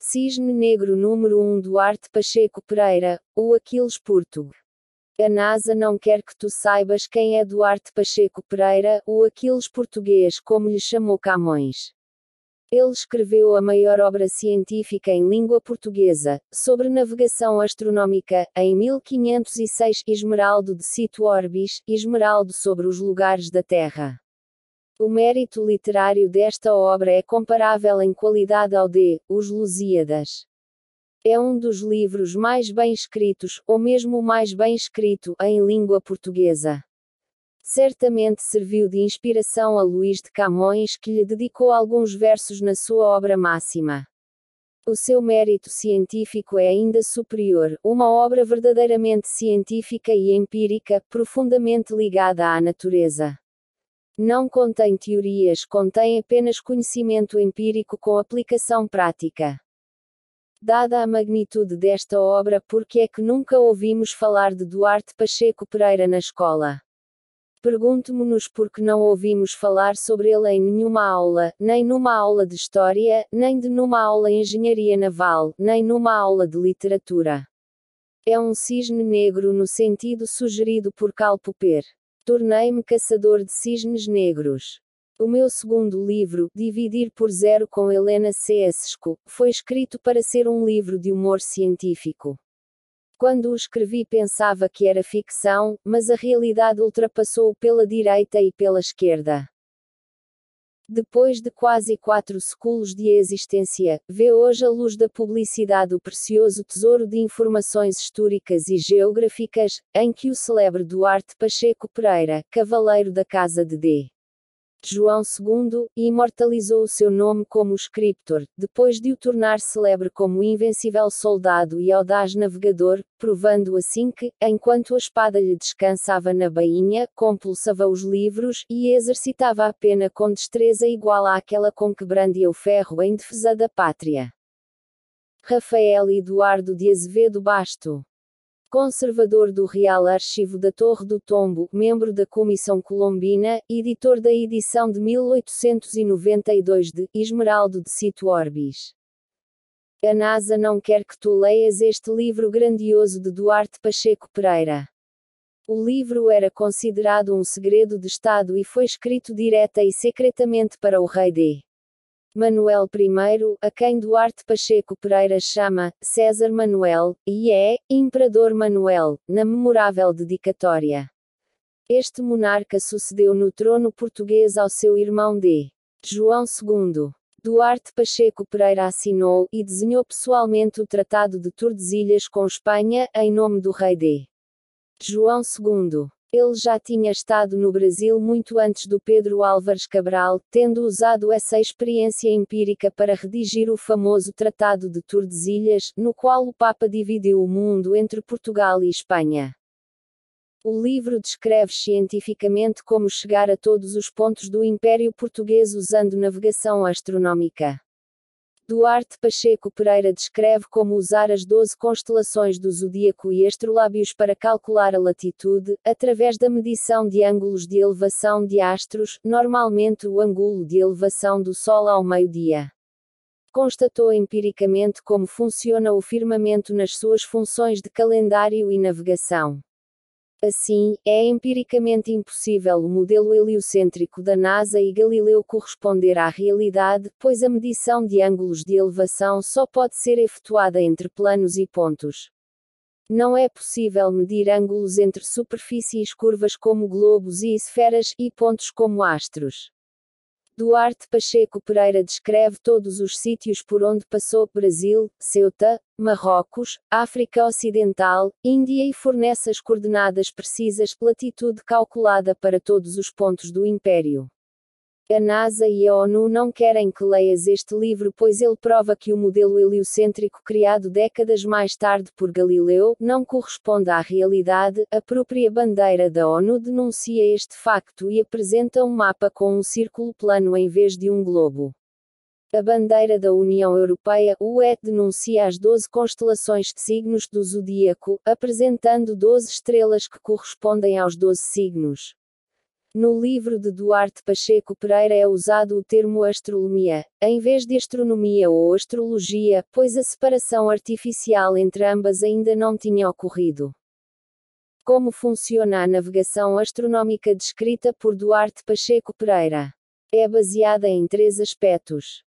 Cisne Negro número 1 Duarte Pacheco Pereira, o Aquiles Porto. A NASA não quer que tu saibas quem é Duarte Pacheco Pereira, o Aquiles português, como lhe chamou Camões. Ele escreveu a maior obra científica em língua portuguesa, sobre navegação astronómica, em 1506, Esmeraldo de Situ Orbis, Esmeraldo sobre os lugares da Terra. O mérito literário desta obra é comparável em qualidade ao de Os Lusíadas. É um dos livros mais bem escritos, ou mesmo o mais bem escrito, em língua portuguesa. Certamente serviu de inspiração a Luís de Camões, que lhe dedicou alguns versos na sua obra máxima. O seu mérito científico é ainda superior, uma obra verdadeiramente científica e empírica, profundamente ligada à natureza. Não contém teorias, contém apenas conhecimento empírico com aplicação prática. Dada a magnitude desta obra, por que é que nunca ouvimos falar de Duarte Pacheco Pereira na escola? Pergunto-me-nos por que não ouvimos falar sobre ele em nenhuma aula, nem numa aula de História, nem de numa aula em Engenharia Naval, nem numa aula de Literatura. É um cisne negro no sentido sugerido por Karl Popper. Tornei-me caçador de cisnes negros. O meu segundo livro, Dividir por Zero com Helena Cesco, foi escrito para ser um livro de humor científico. Quando o escrevi pensava que era ficção, mas a realidade ultrapassou pela direita e pela esquerda. Depois de quase quatro séculos de existência, vê hoje a luz da publicidade o precioso tesouro de informações históricas e geográficas, em que o celebre Duarte Pacheco Pereira, cavaleiro da Casa de D. João II, imortalizou o seu nome como escritor, depois de o tornar celebre como invencível soldado e audaz navegador, provando assim que, enquanto a espada lhe descansava na bainha, compulsava os livros, e exercitava a pena com destreza igual àquela com que brandia o ferro em defesa da pátria. Rafael Eduardo de Azevedo Basto conservador do Real Archivo da Torre do Tombo, membro da Comissão Colombina, editor da edição de 1892 de Esmeraldo de Situ Orbis. A NASA não quer que tu leias este livro grandioso de Duarte Pacheco Pereira. O livro era considerado um segredo de Estado e foi escrito direta e secretamente para o rei D. Manuel I, a quem Duarte Pacheco Pereira chama César Manuel, e é Imperador Manuel, na memorável dedicatória. Este monarca sucedeu no trono português ao seu irmão D. João II. Duarte Pacheco Pereira assinou e desenhou pessoalmente o Tratado de Tordesilhas com Espanha, em nome do rei D. João II. Ele já tinha estado no Brasil muito antes do Pedro Álvares Cabral, tendo usado essa experiência empírica para redigir o famoso Tratado de Tordesilhas, no qual o Papa dividiu o mundo entre Portugal e Espanha. O livro descreve cientificamente como chegar a todos os pontos do Império Português usando navegação astronómica. Duarte Pacheco Pereira descreve como usar as 12 constelações do zodíaco e astrolábios para calcular a latitude, através da medição de ângulos de elevação de astros, normalmente o ângulo de elevação do Sol ao meio-dia. Constatou empiricamente como funciona o firmamento nas suas funções de calendário e navegação. Assim, é empiricamente impossível o modelo heliocêntrico da NASA e Galileu corresponder à realidade, pois a medição de ângulos de elevação só pode ser efetuada entre planos e pontos. Não é possível medir ângulos entre superfícies curvas como globos e esferas, e pontos como astros. Duarte Pacheco Pereira descreve todos os sítios por onde passou Brasil, Ceuta, Marrocos, África Ocidental, Índia e fornece as coordenadas precisas, latitude calculada para todos os pontos do Império. A NASA e a ONU não querem que leias este livro pois ele prova que o modelo heliocêntrico criado décadas mais tarde por Galileu não corresponde à realidade. A própria bandeira da ONU denuncia este facto e apresenta um mapa com um círculo plano em vez de um globo. A bandeira da União Europeia, UE, denuncia as 12 constelações de signos do zodíaco, apresentando 12 estrelas que correspondem aos 12 signos. No livro de Duarte Pacheco Pereira é usado o termo astronomia, em vez de astronomia ou astrologia, pois a separação artificial entre ambas ainda não tinha ocorrido. Como funciona a navegação astronómica descrita por Duarte Pacheco Pereira? É baseada em três aspectos.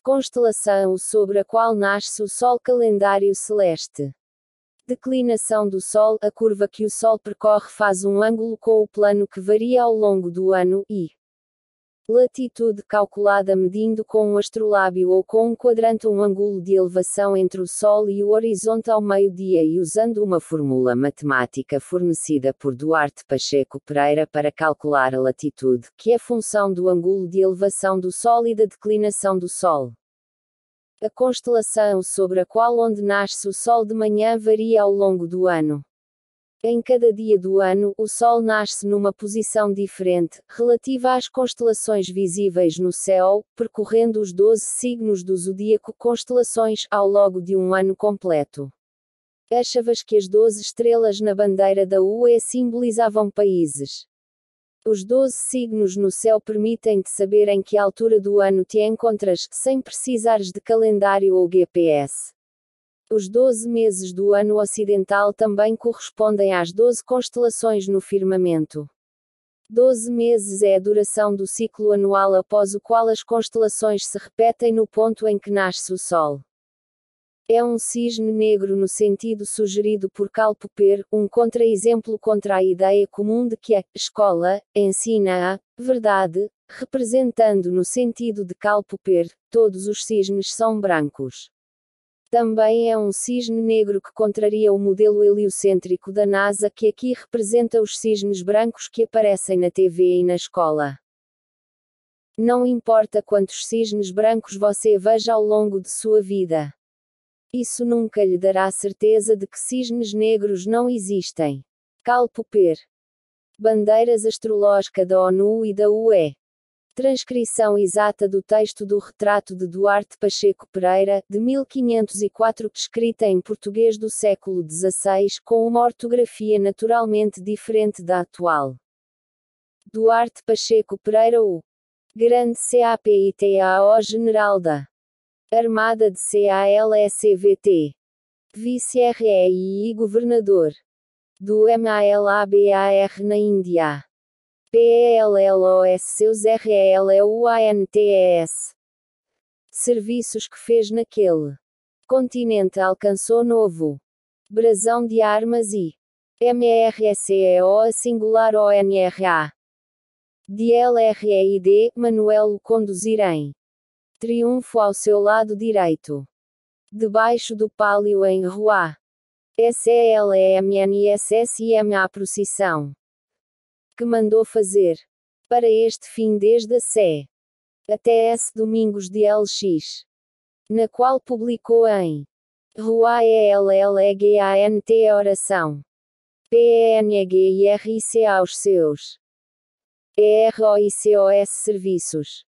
Constelação sobre a qual nasce o Sol calendário celeste. Declinação do Sol A curva que o Sol percorre faz um ângulo com o plano que varia ao longo do ano, e latitude calculada medindo com um astrolábio ou com um quadrante um ângulo de elevação entre o Sol e o horizonte ao meio-dia e usando uma fórmula matemática fornecida por Duarte Pacheco Pereira para calcular a latitude, que é função do ângulo de elevação do Sol e da declinação do Sol. A constelação sobre a qual onde nasce o Sol de manhã varia ao longo do ano. Em cada dia do ano, o Sol nasce numa posição diferente, relativa às constelações visíveis no céu, percorrendo os 12 signos do zodíaco constelações ao longo de um ano completo. Achavas que as 12 estrelas na bandeira da UE simbolizavam países. Os 12 signos no céu permitem-te saber em que altura do ano te encontras, sem precisares de calendário ou GPS. Os 12 meses do ano ocidental também correspondem às 12 constelações no firmamento. 12 meses é a duração do ciclo anual após o qual as constelações se repetem no ponto em que nasce o Sol. É um cisne negro no sentido sugerido por Karl Popper, um contra-exemplo contra a ideia comum de que a escola ensina a verdade, representando no sentido de Karl Popper, todos os cisnes são brancos. Também é um cisne negro que contraria o modelo heliocêntrico da NASA que aqui representa os cisnes brancos que aparecem na TV e na escola. Não importa quantos cisnes brancos você veja ao longo de sua vida. Isso nunca lhe dará certeza de que cisnes negros não existem. Cal Popper. Bandeiras astrológica da ONU e da UE. Transcrição exata do texto do retrato de Duarte Pacheco Pereira, de 1504, escrita em português do século XVI, com uma ortografia naturalmente diferente da atual. Duarte Pacheco Pereira o Grande CAPITAO General da Armada de CALSCVT. Vice-REI e Governador. Do MALABAR na Índia. PELLOS seus RELUANTES. Serviços que fez naquele continente alcançou novo. Brasão de armas e MRSEO a singular ONRA. DLREID, Manuel o conduzirem. Triunfo ao seu lado direito. Debaixo do pálio em Rua. SELEMNSSIM a procissão. Que mandou fazer. Para este fim desde a Sé. Até S. Domingos de LX. Na qual publicou em Rua ELLEGANT Oração. PNGIRIC aos seus. EROICOS Serviços.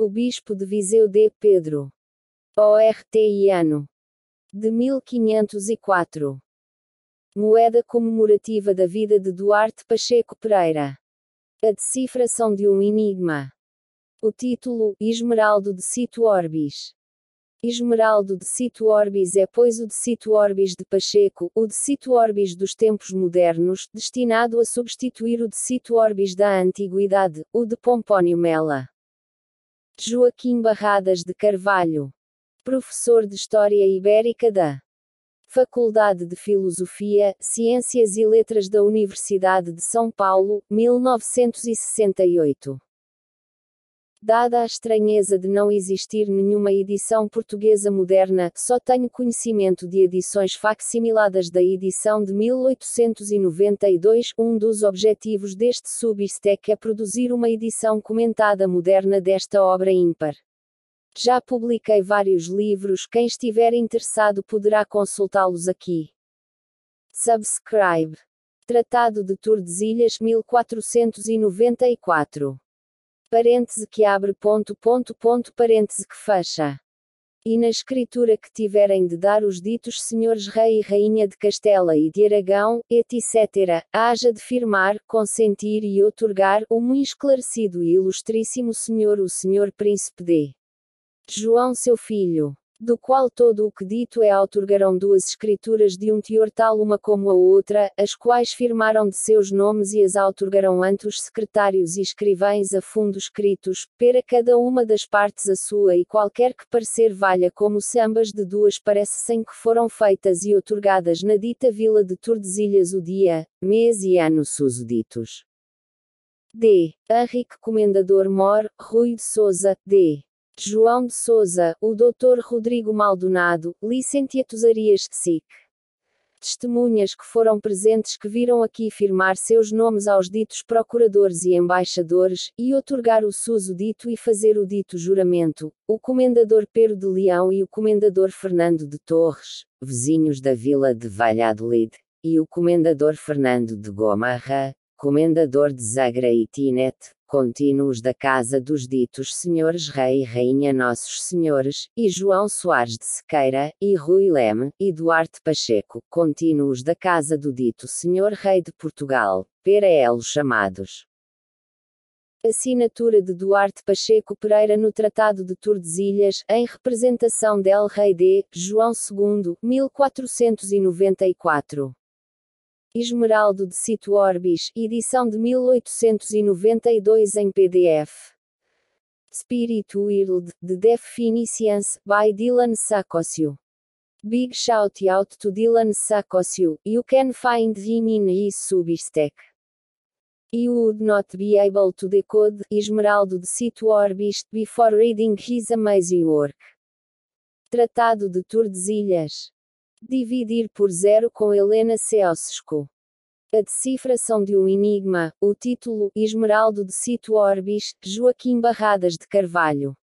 O Bispo de Viseu D. Pedro. ORTI ano. De 1504. Moeda comemorativa da vida de Duarte Pacheco Pereira. A decifração de um enigma. O título, Esmeraldo de Cito Orbis. Esmeraldo de Cito Orbis é pois o de Cito Orbis de Pacheco, o de Cito Orbis dos tempos modernos, destinado a substituir o de Cito Orbis da antiguidade, o de Pompónio Mela. Joaquim Barradas de Carvalho. Professor de História Ibérica da Faculdade de Filosofia, Ciências e Letras da Universidade de São Paulo, 1968. Dada a estranheza de não existir nenhuma edição portuguesa moderna, só tenho conhecimento de edições facsimiladas da edição de 1892. Um dos objetivos deste Substack é produzir uma edição comentada moderna desta obra ímpar. Já publiquei vários livros, quem estiver interessado poderá consultá-los aqui. Subscribe. Tratado de Tordesilhas 1494 parêntese que abre ponto ponto ponto parêntese que fecha. e na escritura que tiverem de dar os ditos senhores rei e rainha de Castela e de Aragão, etc., haja de firmar, consentir e outorgar, o muito esclarecido e ilustríssimo senhor o senhor príncipe de João seu filho do qual todo o que dito é outorgarão duas escrituras de um teor tal uma como a outra, as quais firmaram de seus nomes e as outorgarão ante os secretários e escrivães a fundo escritos, pera cada uma das partes a sua e qualquer que parecer valha como se ambas de duas parecessem que foram feitas e outorgadas na dita vila de Tordesilhas o dia, mês e ano susditos. D. Henrique Comendador Mor, Rui de Souza, D. João de Souza, o Dr. Rodrigo Maldonado, Licenciatus Arias SIC. Testemunhas que foram presentes que viram aqui firmar seus nomes aos ditos procuradores e embaixadores, e otorgar o suso dito e fazer o dito juramento, o comendador Pedro de Leão e o comendador Fernando de Torres, vizinhos da vila de Valladolid, e o comendador Fernando de Gomarra, comendador de Zagra e Tinet, contínuos da casa dos ditos senhores rei e rainha nossos senhores, e João Soares de Sequeira, e Rui Leme, e Duarte Pacheco, contínuos da casa do dito senhor rei de Portugal, pera elos chamados. Assinatura de Duarte Pacheco Pereira no Tratado de Tordesilhas, em representação del Rei de João II, 1494. Esmeraldo de Cito Orbis, edição de 1892 em PDF. Spirit World, The Definitions, by Dylan Sakosio. Big shout out to Dylan Sakosio, you can find him in his Substack. You would not be able to decode Esmeraldo de Cito Orbis before reading his amazing work. Tratado de Tordesilhas. Dividir por zero com Helena Ceausescu. A decifração de um enigma, o título, Esmeraldo de Cito Orbis, Joaquim Barradas de Carvalho.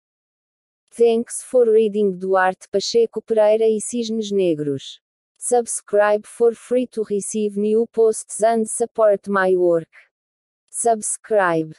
Thanks for reading Duarte Pacheco Pereira e Cisnes Negros. Subscribe for free to receive new posts and support my work. Subscribe.